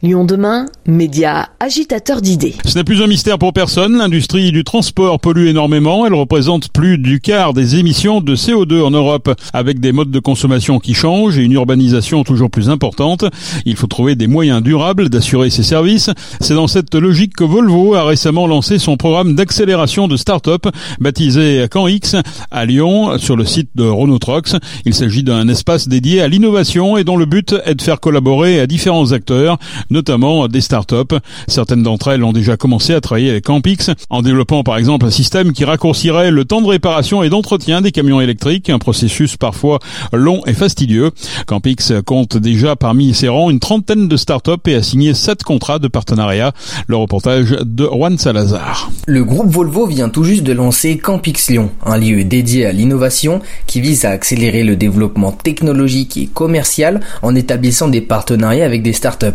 Lyon demain, média agitateur d'idées. Ce n'est plus un mystère pour personne, l'industrie du transport pollue énormément, elle représente plus du quart des émissions de CO2 en Europe. Avec des modes de consommation qui changent et une urbanisation toujours plus importante, il faut trouver des moyens durables d'assurer ces services. C'est dans cette logique que Volvo a récemment lancé son programme d'accélération de start-up baptisé CanX à Lyon sur le site de Renault Trucks. Il s'agit d'un espace dédié à l'innovation et dont le but est de faire collaborer à différents acteurs notamment des startups. Certaines d'entre elles ont déjà commencé à travailler avec Campix en développant par exemple un système qui raccourcirait le temps de réparation et d'entretien des camions électriques, un processus parfois long et fastidieux. Campix compte déjà parmi ses rangs une trentaine de startups et a signé sept contrats de partenariat. Le reportage de Juan Salazar. Le groupe Volvo vient tout juste de lancer Campix Lyon, un lieu dédié à l'innovation qui vise à accélérer le développement technologique et commercial en établissant des partenariats avec des startups.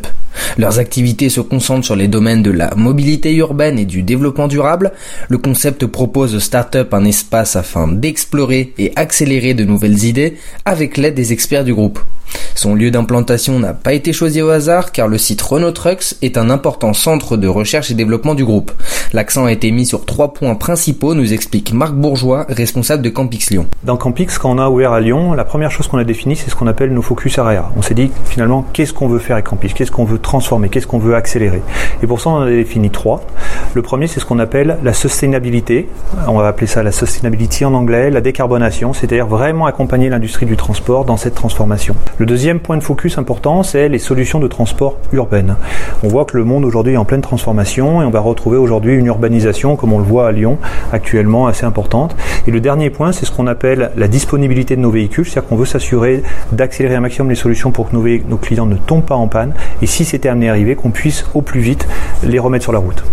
Leurs activités se concentrent sur les domaines de la mobilité urbaine et du développement durable. Le concept propose aux startups un espace afin d'explorer et accélérer de nouvelles idées avec l'aide des experts du groupe. Son lieu d'implantation n'a pas été choisi au hasard car le site Renault Trucks est un important centre de recherche et développement du groupe. L'accent a été mis sur trois points principaux, nous explique Marc Bourgeois, responsable de Campix Lyon. Dans Campix, quand on a ouvert à Lyon, la première chose qu'on a définie, c'est ce qu'on appelle nos focus area. On s'est dit finalement, qu'est-ce qu'on veut faire avec Campix? Qu'est-ce qu'on veut transformer? Qu'est-ce qu'on veut accélérer? Et pour ça, on a défini trois. Le premier, c'est ce qu'on appelle la sustainabilité. On va appeler ça la sustainability en anglais, la décarbonation, c'est-à-dire vraiment accompagner l'industrie du transport dans cette transformation. Le deuxième point de focus important, c'est les solutions de transport urbaines. On voit que le monde aujourd'hui est en pleine transformation et on va retrouver aujourd'hui une urbanisation, comme on le voit à Lyon actuellement, assez importante. Et le dernier point, c'est ce qu'on appelle la disponibilité de nos véhicules, c'est-à-dire qu'on veut s'assurer d'accélérer un maximum les solutions pour que nos, nos clients ne tombent pas en panne et si c'était amené à arriver, qu'on puisse au plus vite les remettre sur la route.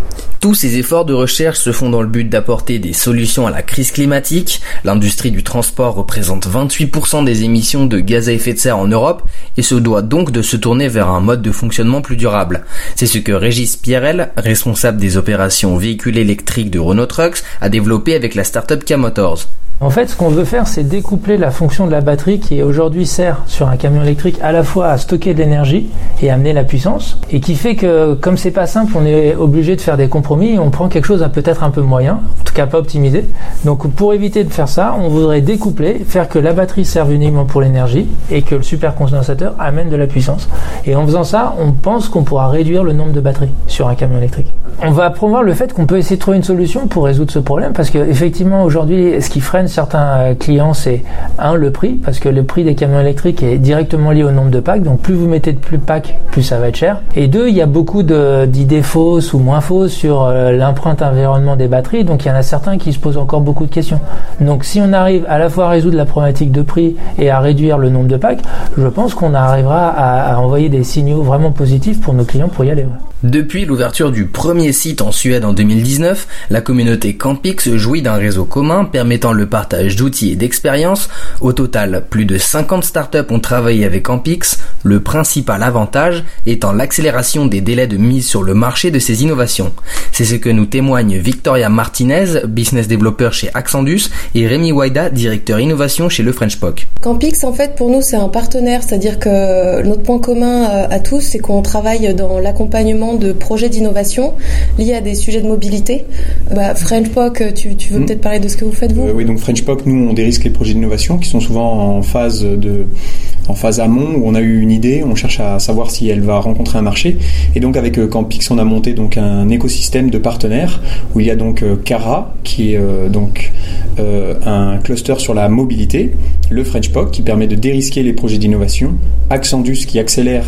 Tous ces efforts de recherche se font dans le but d'apporter des solutions à la crise climatique. L'industrie du transport représente 28% des émissions de gaz à effet de serre en Europe et se doit donc de se tourner vers un mode de fonctionnement plus durable. C'est ce que Régis Pierrel, responsable des opérations véhicules électriques de Renault Trucks, a développé avec la startup K-Motors. En fait, ce qu'on veut faire, c'est découpler la fonction de la batterie qui aujourd'hui sert sur un camion électrique à la fois à stocker de l'énergie et amener la puissance, et qui fait que comme c'est pas simple, on est obligé de faire des compromis. Et on prend quelque chose à peut-être un peu moyen, en tout cas pas optimisé. Donc, pour éviter de faire ça, on voudrait découpler, faire que la batterie serve uniquement pour l'énergie et que le supercondensateur amène de la puissance. Et en faisant ça, on pense qu'on pourra réduire le nombre de batteries sur un camion électrique. On va promouvoir le fait qu'on peut essayer de trouver une solution pour résoudre ce problème, parce que effectivement aujourd'hui, ce qui freine certains euh, clients, c'est un le prix, parce que le prix des camions électriques est directement lié au nombre de packs. Donc plus vous mettez de plus de packs, plus ça va être cher. Et deux, il y a beaucoup d'idées fausses ou moins fausses sur euh, l'empreinte environnement des batteries. Donc il y en a certains qui se posent encore beaucoup de questions. Donc si on arrive à la fois à résoudre la problématique de prix et à réduire le nombre de packs, je pense qu'on arrivera à, envoyer des signaux vraiment positifs pour nos clients pour y aller. Depuis l'ouverture du premier site en Suède en 2019, la communauté Campix jouit d'un réseau commun permettant le partage d'outils et d'expériences. Au total, plus de 50 startups ont travaillé avec Campix, le principal avantage étant l'accélération des délais de mise sur le marché de ces innovations. C'est ce que nous témoignent Victoria Martinez, business developer chez Accendus, et Rémi Waida, directeur innovation chez le French POC. Campix, en fait, pour nous, c'est un partenaire, c'est-à-dire que notre point commun euh, à tous, c'est qu'on travaille dans l'accompagnement de projets d'innovation liés à des sujets de mobilité. Bah, French POC, tu, tu veux hmm. peut-être parler de ce que vous faites vous euh, Oui, donc French POC, nous on dérisque les projets d'innovation qui sont souvent en phase de en phase amont où on a eu une idée, on cherche à savoir si elle va rencontrer un marché. Et donc avec euh, Campix, on a monté donc un écosystème de partenaires où il y a donc euh, Cara qui est donc un cluster sur la mobilité, le French POC qui permet de dérisquer les projets d'innovation, Accendus qui accélère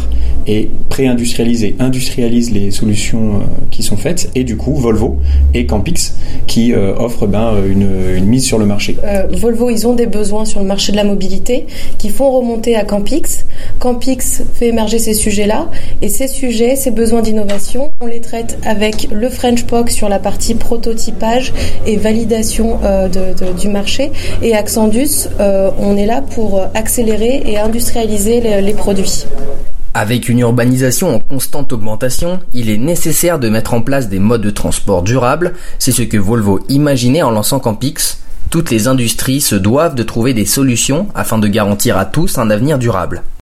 et pré-industrialise et industrialise les solutions euh, qui sont faites, et du coup Volvo et Campix qui euh, offrent ben, une, une, mise sur le marché. Euh, Volvo, ils ont des besoins sur le marché de la mobilité qui font remonter à Campix. Campix fait émerger ces sujets-là, et ces sujets, ces besoins d'innovation, on les traite avec le French POC sur la partie prototypage et validation du marché, et Accendus, on est là pour accélérer et industrialiser les, Avec une urbanisation en constante augmentation, il est nécessaire de mettre en place des modes de transport durables, c'est ce que Volvo imaginait en lançant Campix. Toutes les industries se doivent de trouver des solutions afin de garantir à tous un avenir durable.